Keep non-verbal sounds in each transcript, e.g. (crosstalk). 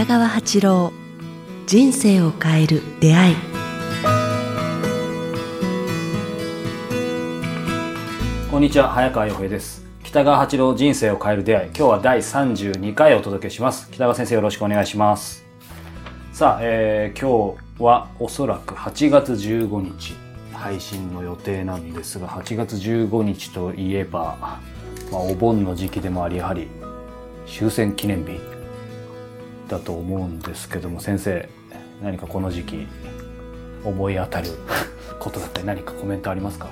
北川八郎人生を変える出会い。こんにちは早川洋平です。北川八郎人生を変える出会い。今日は第32回お届けします。北川先生よろしくお願いします。さあ、えー、今日はおそらく8月15日配信の予定なんですが8月15日といえば、まあ、お盆の時期でもありやはり終戦記念日。だと思うんですけども先生何かこの時期思い当たる (laughs) ことだったり何かコメントありますか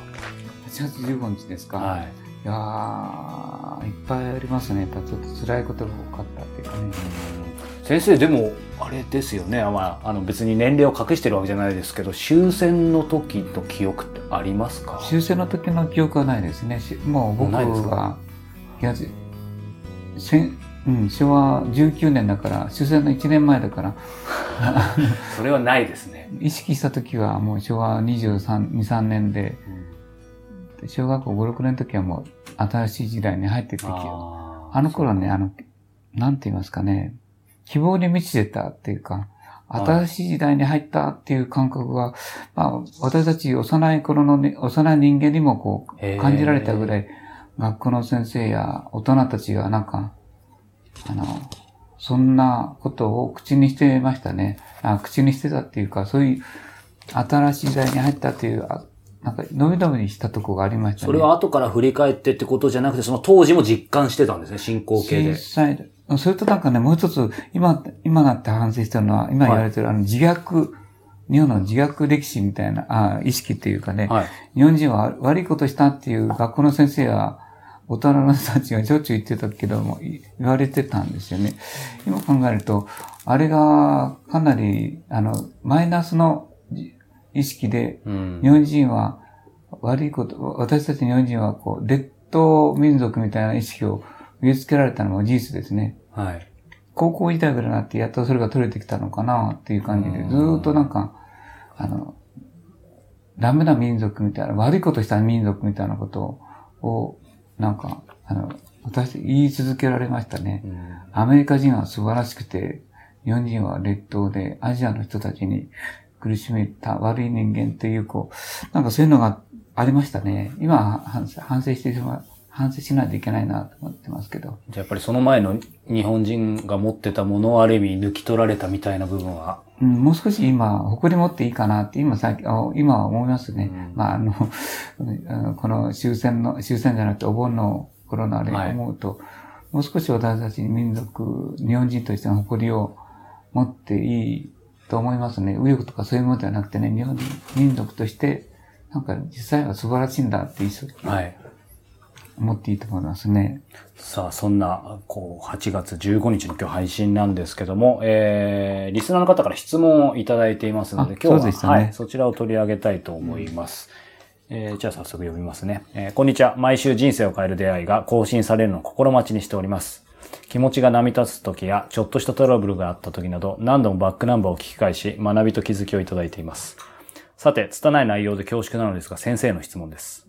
？8月15日ですか、はい、いやーいっぱいありますね。ちょっと辛いことが多かったっていうかね。先生でもあれですよね、まあ、あの別に年齢を隠してるわけじゃないですけど終戦の時の記憶ってありますか？終戦の時の記憶はないですね。もう僕がいや戦うん、昭和19年だから、終戦の1年前だから。(laughs) それはないですね。意識した時はもう昭和23、2、3年で、うん、小学校5、6年の時はもう新しい時代に入っていく時ああの頃ね、あの、なんて言いますかね、希望に満ちてたっていうか、新しい時代に入ったっていう感覚が、まあ、私たち幼い頃の、ね、幼い人間にもこう、感じられたぐらい、学校の先生や大人たちがなんか、あの、そんなことを口にしてましたね。あ口にしてたっていうか、そういう新しい時代に入ったっていう、なんか、のびのびにしたとこがありましたね。それは後から振り返ってってことじゃなくて、その当時も実感してたんですね、進行形で。実際、それとなんかね、もう一つ、今、今なって反省したのは、今言われてる、はい、あの、自虐、日本の自虐歴史みたいな、あ意識っていうかね、はい、日本人は悪いことしたっていう学校の先生は、大人の人たちがしょっちゅう言ってたけども、言われてたんですよね。今考えると、あれがかなり、あの、マイナスの意識で、日本人は悪いこと、私たち日本人はこう、劣等民族みたいな意識を植え付けられたのも事実ですね。はい。高校時代ぐらいになってやっとそれが取れてきたのかなっていう感じで、ずっとなんか、あの、ダメな民族みたいな、悪いことした民族みたいなことをなんか、あの、私、言い続けられましたね。うん、アメリカ人は素晴らしくて、日本人は劣等で、アジアの人たちに苦しめた悪い人間っていう、こう、なんかそういうのがありましたね。今、反省してしまう。反省しないといけないなと思ってますけど。じゃあやっぱりその前の日本人が持ってたものをある意味抜き取られたみたいな部分はうん、もう少し今、誇り持っていいかなって今さ今は思いますね。うん、まあ、あの、この終戦の、終戦じゃなくてお盆の頃のあれ思うと、はい、もう少し私たち民族、日本人としての誇りを持っていいと思いますね。右翼とかそういうものではなくてね、日本民族として、なんか実際は素晴らしいんだって一生懸命思っていいと思いますね。さあ、そんな、こう、8月15日の今日配信なんですけども、えー、リスナーの方から質問をいただいていますので、今日は、ね、はい、そちらを取り上げたいと思います。うん、えー、じゃあ早速読みますね、えー。こんにちは。毎週人生を変える出会いが更新されるのを心待ちにしております。気持ちが波立つ時や、ちょっとしたトラブルがあった時など、何度もバックナンバーを聞き返し、学びと気づきをいただいています。さて、拙い内容で恐縮なのですが、先生の質問です。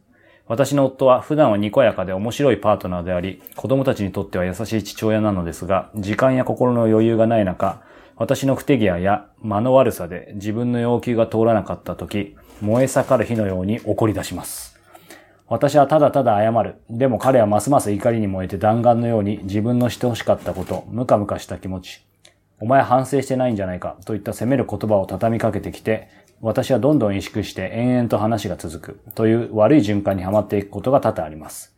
私の夫は普段はにこやかで面白いパートナーであり、子供たちにとっては優しい父親なのですが、時間や心の余裕がない中、私の不手際や間の悪さで自分の要求が通らなかった時、燃え盛る火のように怒り出します。私はただただ謝る。でも彼はますます怒りに燃えて弾丸のように自分のして欲しかったこと、ムカムカした気持ち、お前反省してないんじゃないかといった責める言葉を畳みかけてきて、私はどんどん萎縮して延々と話が続くという悪い循環にはまっていくことが多々あります。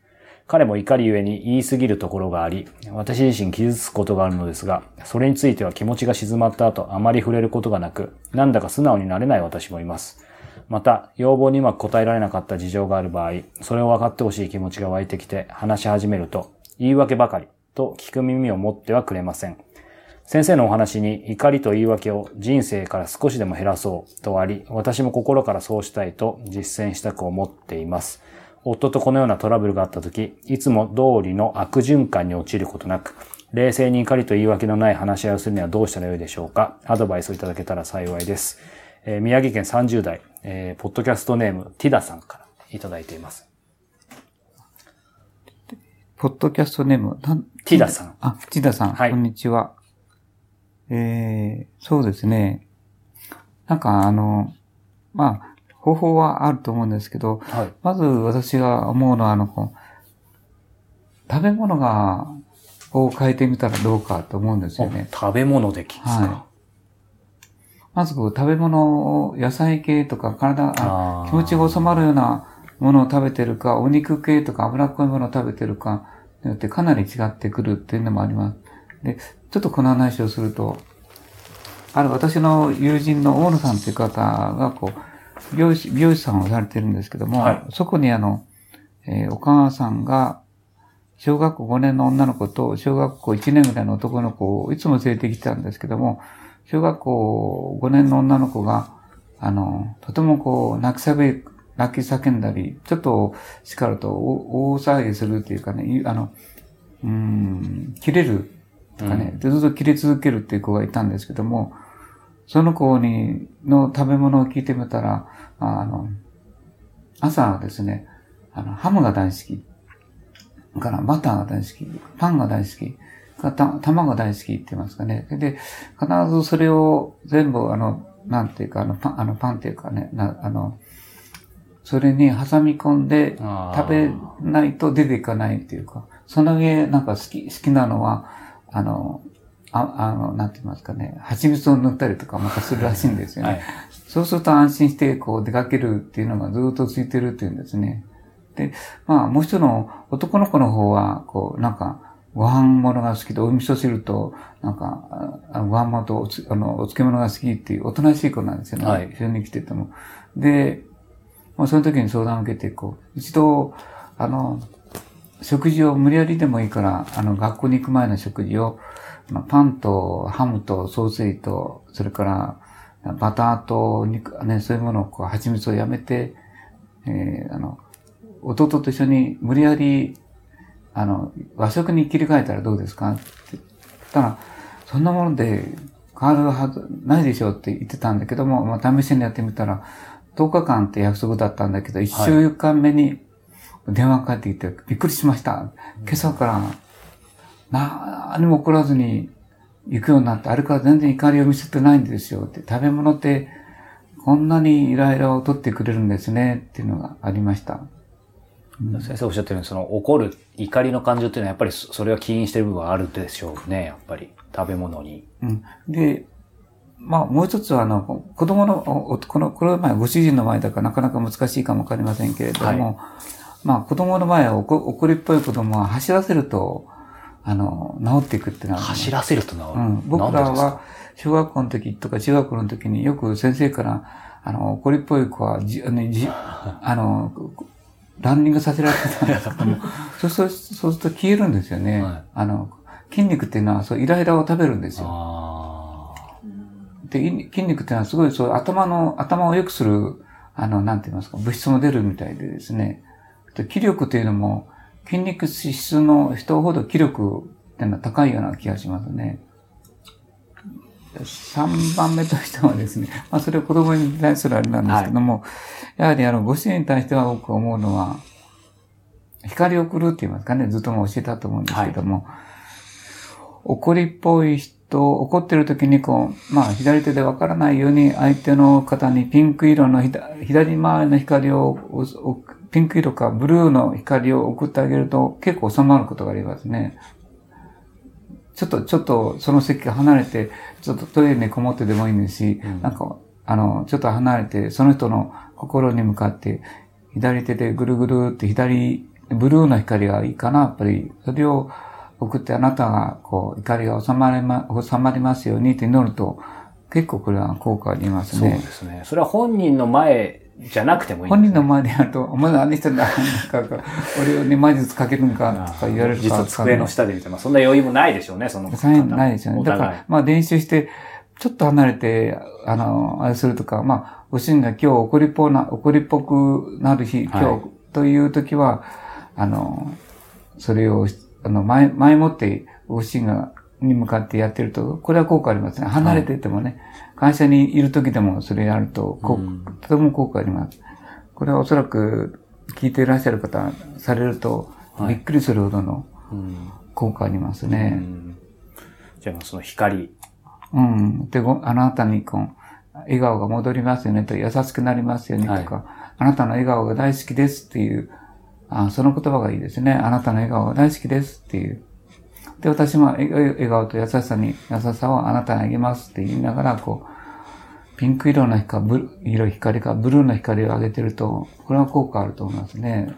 彼も怒りゆえに言い過ぎるところがあり、私自身傷つくことがあるのですが、それについては気持ちが静まった後あまり触れることがなく、なんだか素直になれない私もいます。また、要望にうまく答えられなかった事情がある場合、それを分かってほしい気持ちが湧いてきて話し始めると、言い訳ばかりと聞く耳を持ってはくれません。先生のお話に怒りと言い訳を人生から少しでも減らそうとあり、私も心からそうしたいと実践したく思っています。夫とこのようなトラブルがあったとき、いつも通りの悪循環に陥ることなく、冷静に怒りと言い訳のない話し合いをするにはどうしたらよいでしょうか？アドバイスをいただけたら幸いです。えー、宮城県30代、えー、ポッドキャストネーム、ティダさんからいただいています。ポッドキャストネーム、ティダさん。あ、ティダさん。はい。こんにちは。えー、そうですね。なんかあの、まあ、方法はあると思うんですけど、はい、まず私が思うのは、あの、食べ物が、を変えてみたらどうかと思うんですよね。食べ物で聞くはい。まず食べ物を、野菜系とか体、気持ちが収まるようなものを食べてるか、お肉系とか脂っこいものを食べてるかによってかなり違ってくるっていうのもあります。で、ちょっとこの話をすると、ある私の友人の大野さんという方が、こう、美容師、美容師さんをされてるんですけども、はい、そこにあの、えー、お母さんが、小学校5年の女の子と小学校1年ぐらいの男の子をいつも連れてきてたんですけども、小学校5年の女の子が、あの、とてもこう、泣き叫び、泣き叫んだり、ちょっと叱ると大騒ぎするっていうかね、あの、うん、切れるとかね、うん、ずっと切れ続けるっていう子がいたんですけども、その子に、の食べ物を聞いてみたら、あの、朝ですね、あの、ハムが大好き。からバターが大好き。パンが大好き。た卵が大好きって言いますかね。で、必ずそれを全部、あの、なんていうか、あの、パン、あの、パンっていうかね、なあの、それに挟み込んで食べないと出ていかないっていうか、その上、なんか好き、好きなのは、あの、ああの、なんて言いますかね、蜂蜜を塗ったりとかまたするらしいんですよね。はい、そうすると安心してこう出かけるっていうのがずっとついてるっていうんですね。で、まあ、もう一人の男の子の方は、こう、なんか、ご飯物が好きで、お味噌汁と、なんか、あのご飯物とおつあのお漬物が好きっていう、おとなしい子なんですよね。はい。一緒に来てても。で、もうその時に相談を受けて、こう、一度、あの、食事を無理やりでもいいから、あの、学校に行く前の食事を、まあ、パンとハムとソーセージと、それから、バターと肉、ね、そういうものをこう、蜂蜜をやめて、えー、あの、弟と一緒に無理やり、あの、和食に切り替えたらどうですか？って言ったら、そんなもので変わるはずないでしょうって言ってたんだけども、まあ、試しにやってみたら、10日間って約束だったんだけど、1週間目に電話かかってきて、びっくりしました。今朝から何も起こらずに行くようになって、あれから全然怒りを見せてないんですよって、食べ物ってこんなにイライラを取ってくれるんですねっていうのがありました。先生おっしゃったように、その怒る怒りの感情っていうのはやっぱりそれは起因してる部分はあるでしょうね、やっぱり。食べ物に。うん。で、まあもう一つはあの、子供の、この、これは前ご主人の前だからなかなか難しいかもわかりませんけれども、はい、まあ子供の前は怒りっぽい子供は走らせると、あの、治っていくってのは。走らせると治る、うん、僕らは小学校の時とか中学校の時によく先生から、あの、怒りっぽい子はじ、あの、じ (laughs) あのランニングさせられてたんですけども、(laughs) そうすると、そうすると消えるんですよね。はい、あの、筋肉っていうのは、そう、イライラを食べるんですよ。で、筋肉っていうのはすごい、そう、頭の、頭を良くする、あの、なんて言いますか、物質も出るみたいでですね。で気力っていうのも、筋肉脂質の人ほど気力っていうのは高いような気がしますね。3番目としてはですね、まあそれは子供に対するあれなんですけども、はい、やはりあの、ご主人に対しては僕思うのは、光を送るって言いますかね、ずっとも教えたと思うんですけども、はい、怒りっぽい人、怒ってる時にこう、まあ左手でわからないように相手の方にピンク色の左回りの光を、ピンク色かブルーの光を送ってあげると結構収まることがありますね。ちょっと、ちょっとその席が離れて、ちょっとトイレにこもってでもいいんですし、うん、なんか、あの、ちょっと離れて、その人の心に向かって、左手でぐるぐるって左、ブルーの光がいいかな、やっぱり。それを送ってあなたが、こう、怒りが収まりま、収まりますようにって祈ると、結構これは効果ありますね。そうですね。それは本人の前じゃなくてもいい、ね、本人の前でやると、お前何してんだ、なんか、俺をね、魔術かけるんか、とか言われるか。実は机の下で見て、まあそんな余裕もないでしょうね、その。ないですよね。だから、まあ練習して、ちょっと離れて、あの、あれするとか、まあ、ご主人が今日怒りっぽな、怒りっぽくなる日、今日という時は、あの、それを、あの、前、前もってご主人が、に向かってやってると、これは効果ありますね。離れててもね、会社にいる時でもそれやると、とても効果あります。これはおそらく聞いていらっしゃる方されると、びっくりするほどの効果ありますね。じゃあその光うん。で、あなたにこう、笑顔が戻りますよねと、優しくなりますよねとか、はい、あなたの笑顔が大好きですっていう、あその言葉がいいですね。あなたの笑顔が大好きですっていう。で、私も笑顔と優しさに、優しさをあなたにあげますって言いながら、こう、ピンク色の光、ブル色光か、ブルーの光を上げてると、これは効果あると思いますね。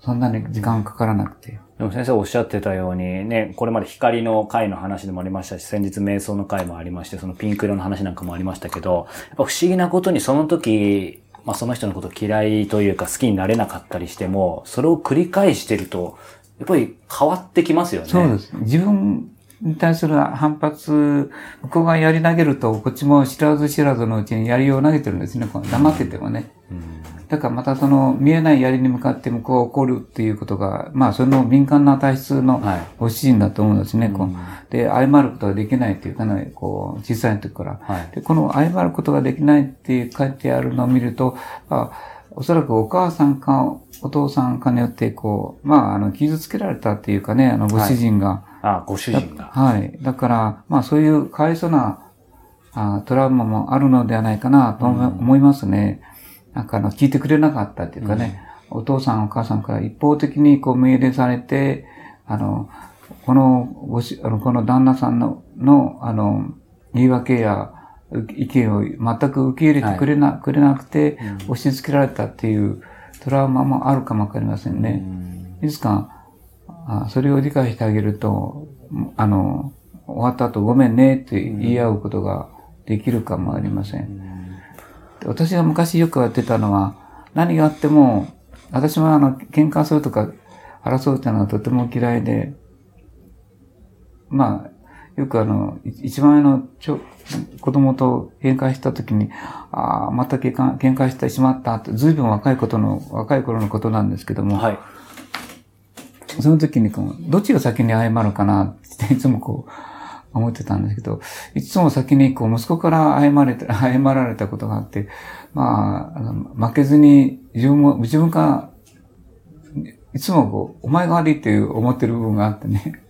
そんなに時間かからなくて。でも先生おっしゃってたようにね、これまで光の回の話でもありましたし、先日瞑想の回もありまして、そのピンク色の話なんかもありましたけど、やっぱ不思議なことにその時、まあその人のこと嫌いというか好きになれなかったりしても、それを繰り返してると、やっぱり変わってきますよね。そうです。自分に対する反発、向こうがやり投げると、こっちも知らず知らずのうちにやりを投げてるんですね。黙っててもね。だからまたその見えない槍に向かって向こうが起こるっていうことが、まあその敏感な体質のご主人だと思うんですね。はい、で、謝ることができないっていうかなりこう小さい時から。はい、で、この謝ることができないって書いてあるのを見ると、あおそらくお母さんかお父さんかによって、こう、まあ、あの、傷つけられたっていうかね、あの、ご主人が。はい、あご主人が。はい。だから、まあ、そういうかわいそうなあトラウマもあるのではないかなと思いますね。うん、なんか、あの、聞いてくれなかったっていうかね、うん、お父さんお母さんから一方的にこう命令されて、あの、このごし、あの、この旦那さんの、の、あの、言い訳や、意見を全く受け入れてくれな、はい、くれなくて、押し付けられたっていうトラウマもあるかもわかりませんね。いつか、あそれを理解してあげると、あの、終わった後ごめんねって言い合うことができるかもありません。私が昔よくやってたのは、何があっても、私もあの、喧嘩するとか争うっていうのはとても嫌いで、まあ、よくあの、一番上のちょ子供と喧嘩した時に、ああ、また喧嘩喧嘩してしまったって、ずいぶん若いことの、若い頃のことなんですけども、はい、その時にこう、どっちが先に謝るかなっていつもこう、思ってたんですけど、いつも先にこう、息子から謝れて、(laughs) 謝られたことがあって、まあ、あの負けずに自分も、自分が、いつもこう、お前が悪いっていう思ってる部分があってね。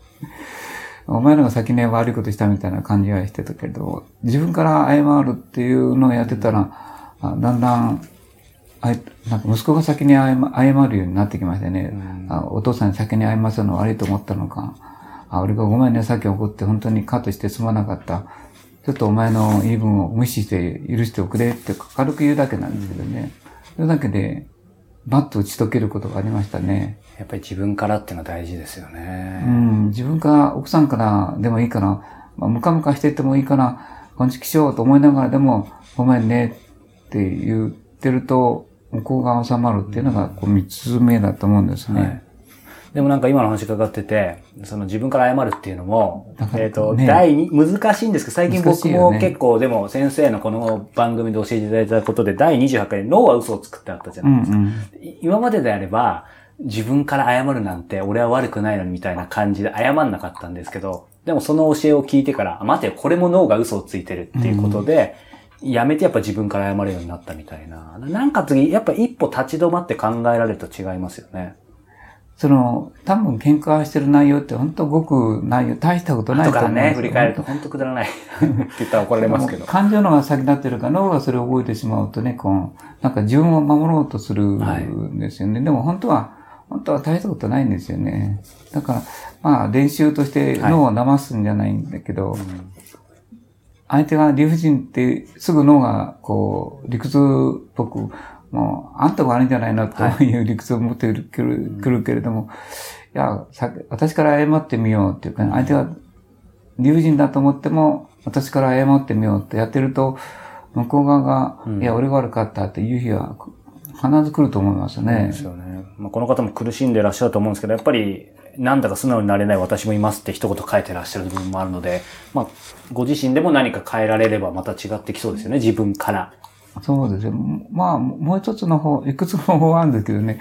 (laughs) お前らが先に悪いことしたみたいな感じはしてたけど、自分から謝るっていうのをやってたら、だんだん、あなんか息子が先に謝るようになってきましたね。あお父さんに先に謝るの悪いと思ったのか。あ、俺がごめんね、さっき怒って本当にカットしてすまなかった。ちょっとお前の言い分を無視して許しておくれって軽く言うだけなんですけどね。それだけで、バッと打ち解けることがありましたね。やっぱり自分からっていうのは大事ですよね。うん、自分から、奥さんからでもいいから、まあ、ムカムカしててもいいから、こんちきしようと思いながらでも、ごめんねって言ってると、向こうが収まるっていうのが、こう、三つ目だと思うんですね。はい。でもなんか今の話伺ってて、その自分から謝るっていうのも、えっ、ー、と、ね、第二、難しいんですけど、最近僕も結構、でも先生のこの番組で教えていただいたことで、第28回で脳は嘘を作ってあったじゃないですか。うんうん、今までであれば、自分から謝るなんて、俺は悪くないのにみたいな感じで謝んなかったんですけど、でもその教えを聞いてから、待てよ、これも脳が嘘をついてるっていうことで、うん、やめてやっぱ自分から謝るようになったみたいな。なんか次、やっぱ一歩立ち止まって考えられると違いますよね。その、多分喧嘩してる内容って本当ごく内容、大したことないと思う。からね、振り返ると本当くだらない (laughs) って言ったら怒られますけど。感情のが先立ってるから脳がそれを覚えてしまうとね、こう、なんか自分を守ろうとするんですよね。はい、でも本当は、本当は大したことないんですよね。だから、まあ練習として脳を騙すんじゃないんだけど、はいうん相手が理不尽ってすぐ脳がこう理屈っぽくもう、あんたが悪いんじゃないのという理屈を持ってくる,、くるけれども、いや、私から謝ってみようっていうか、ね、相手が理不尽だと思っても、私から謝ってみようってやってると、向こう側が、うん、いや、俺が悪かったっていう日は、必ず来ると思いますね。そうですよね。まあ、この方も苦しんでいらっしゃると思うんですけど、やっぱり、なんだか素直になれない私もいますって一言書いてらっしゃる部分もあるので、まあ、ご自身でも何か変えられればまた違ってきそうですよね、自分から。そうですよ。まあ、もう一つの方、いくつも方あるんですけどね。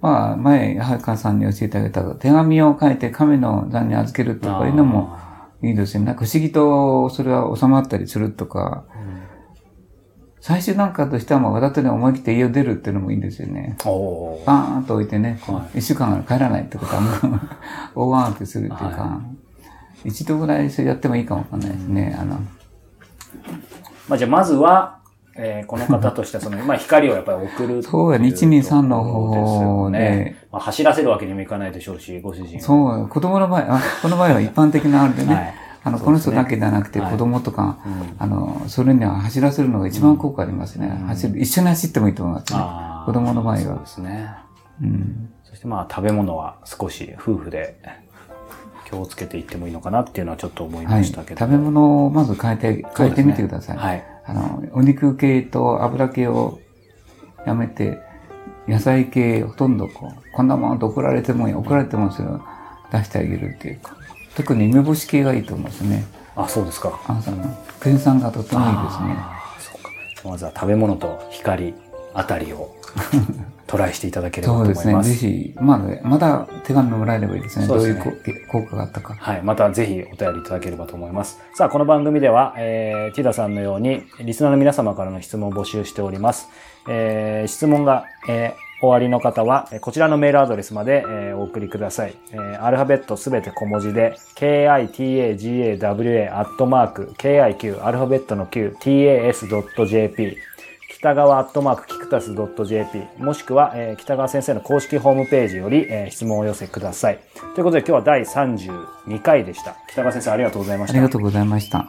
まあ、前、はかさんに教えてあげた手紙を書いて神の座に預けるとかいうのもいいですよね。なんか不思議とそれは収まったりするとか。うん、最終段階としてはもうわざとね思い切って家を出るっていうのもいいんですよね。バーンと置いてね、一、はい、週間帰らないってことはもう、(laughs) 大ーンってするっていうか。はい。一度ぐらいそれやってもいいかもわかんないですね。あの、まあじゃあまずは、えー、この方としてはその、(laughs) まあ光をやっぱり送るそうやね、123の方法で、まあ、走らせるわけにもいかないでしょうし、ご主人そう、子供の場合、あこの場合は一般的なあれでね、はいあの、この人だけじゃなくて子供とか、はいあの、それには走らせるのが一番効果ありますね。うん、走る、一緒に走ってもいいと思いますね。子供の場合は。そうですね。うん。そしてまあ食べ物は少し夫婦で気をつけていってもいいのかなっていうのはちょっと思いましたけど。はい、食べ物をまず変えて、変えてみてください。ね、はい。あの、お肉系と油系をやめて、野菜系ほとんどこう、こんなものと送られてもいい、送られてもそれを出してあげるっていうか。特に梅干し系がいいと思いますね。あ、そうですか。あその、ク酸がとてもいいですね。そうか。まずは食べ物と光あたりを (laughs) トライしていただければと思います。そうですね。ぜひ、まあ、まだ手紙もらえればいいですね。そうですね。どういう効果があったか。はい。またぜひお便りいただければと思います。さあ、この番組では、えー、ティダさんのように、リスナーの皆様からの質問を募集しております。えー、質問が、えー、終わりの方は、こちらのメールアドレスまで、え、お送りください。え、アルファベットすべて小文字で、kitagawa アットマーク kiq アルファベットの q tas.jp 北川アットマークキクタス .jp もしくは、えー、北川先生の公式ホームページより、えー、質問を寄せください。ということで今日は第32回でした。北川先生ありがとうございました。ありがとうございました。